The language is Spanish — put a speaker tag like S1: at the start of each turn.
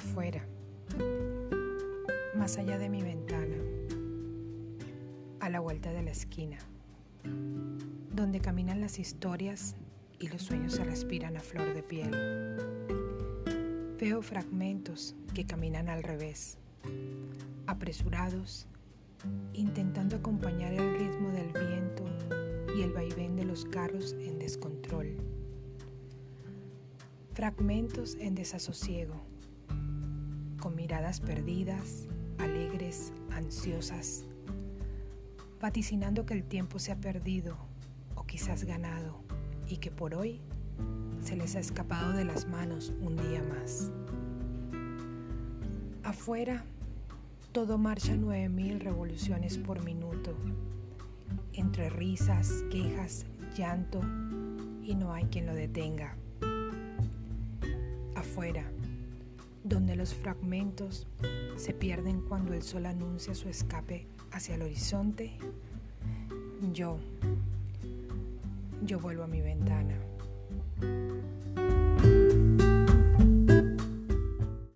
S1: afuera, más allá de mi ventana, a la vuelta de la esquina, donde caminan las historias y los sueños se respiran a flor de piel. Veo fragmentos que caminan al revés, apresurados, intentando acompañar el ritmo del viento y el vaivén de los carros en descontrol. Fragmentos en desasosiego con miradas perdidas, alegres, ansiosas, vaticinando que el tiempo se ha perdido o quizás ganado y que por hoy se les ha escapado de las manos un día más. Afuera, todo marcha nueve mil revoluciones por minuto, entre risas, quejas, llanto, y no hay quien lo detenga. Afuera, donde los fragmentos se pierden cuando el sol anuncia su escape hacia el horizonte, yo, yo vuelvo a mi ventana.